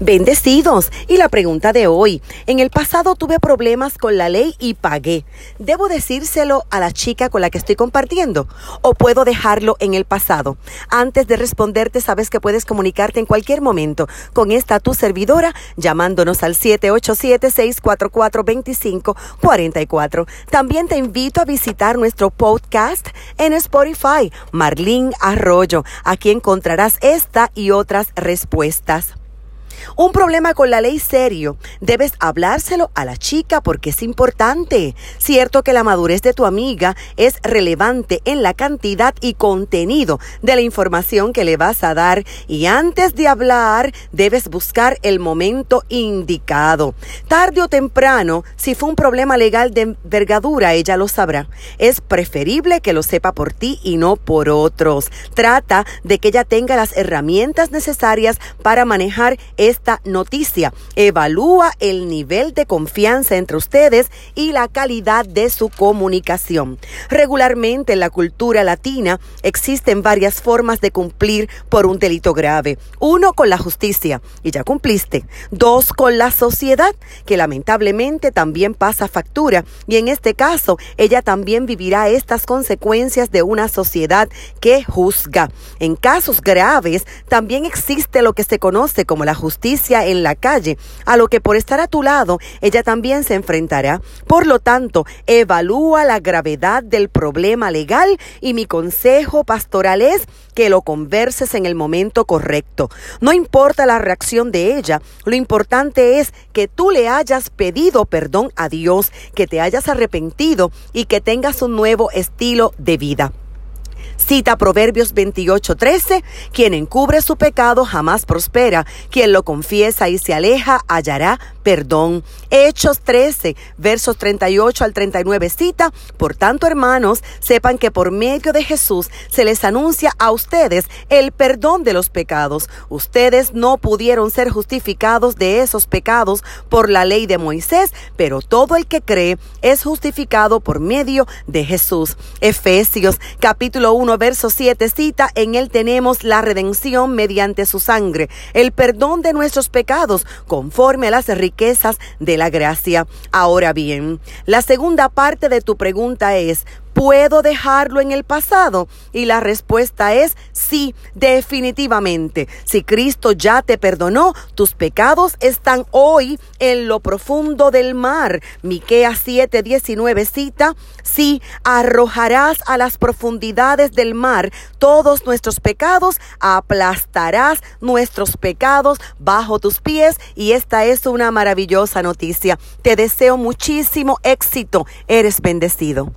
Bendecidos. Y la pregunta de hoy. En el pasado tuve problemas con la ley y pagué. ¿Debo decírselo a la chica con la que estoy compartiendo? ¿O puedo dejarlo en el pasado? Antes de responderte, sabes que puedes comunicarte en cualquier momento con esta tu servidora llamándonos al 787-644-2544. También te invito a visitar nuestro podcast en Spotify, Marlene Arroyo. Aquí encontrarás esta y otras respuestas. Un problema con la ley serio. Debes hablárselo a la chica porque es importante. Cierto que la madurez de tu amiga es relevante en la cantidad y contenido de la información que le vas a dar y antes de hablar debes buscar el momento indicado. Tarde o temprano, si fue un problema legal de envergadura, ella lo sabrá. Es preferible que lo sepa por ti y no por otros. Trata de que ella tenga las herramientas necesarias para manejar esta noticia. Evalúa el nivel de confianza entre ustedes y la calidad de su comunicación. Regularmente en la cultura latina existen varias formas de cumplir por un delito grave. Uno con la justicia, y ya cumpliste. Dos con la sociedad, que lamentablemente también pasa factura. Y en este caso, ella también vivirá estas consecuencias de una sociedad que juzga. En casos graves, también existe lo que se conoce como la justicia en la calle, a lo que por estar a tu lado ella también se enfrentará. Por lo tanto, evalúa la gravedad del problema legal y mi consejo pastoral es que lo converses en el momento correcto. No importa la reacción de ella, lo importante es que tú le hayas pedido perdón a Dios, que te hayas arrepentido y que tengas un nuevo estilo de vida. Cita Proverbios 28:13, quien encubre su pecado jamás prospera, quien lo confiesa y se aleja hallará perdón. Hechos 13, versos 38 al 39 cita, por tanto hermanos, sepan que por medio de Jesús se les anuncia a ustedes el perdón de los pecados. Ustedes no pudieron ser justificados de esos pecados por la ley de Moisés, pero todo el que cree es justificado por medio de Jesús. Efesios capítulo 1 verso 7 cita, en él tenemos la redención mediante su sangre, el perdón de nuestros pecados conforme a las riquezas de la gracia. Ahora bien, la segunda parte de tu pregunta es, ¿Puedo dejarlo en el pasado? Y la respuesta es sí, definitivamente. Si Cristo ya te perdonó, tus pecados están hoy en lo profundo del mar. Miqueas 7:19 cita, sí, arrojarás a las profundidades del mar todos nuestros pecados, aplastarás nuestros pecados bajo tus pies y esta es una maravillosa noticia. Te deseo muchísimo éxito. Eres bendecido.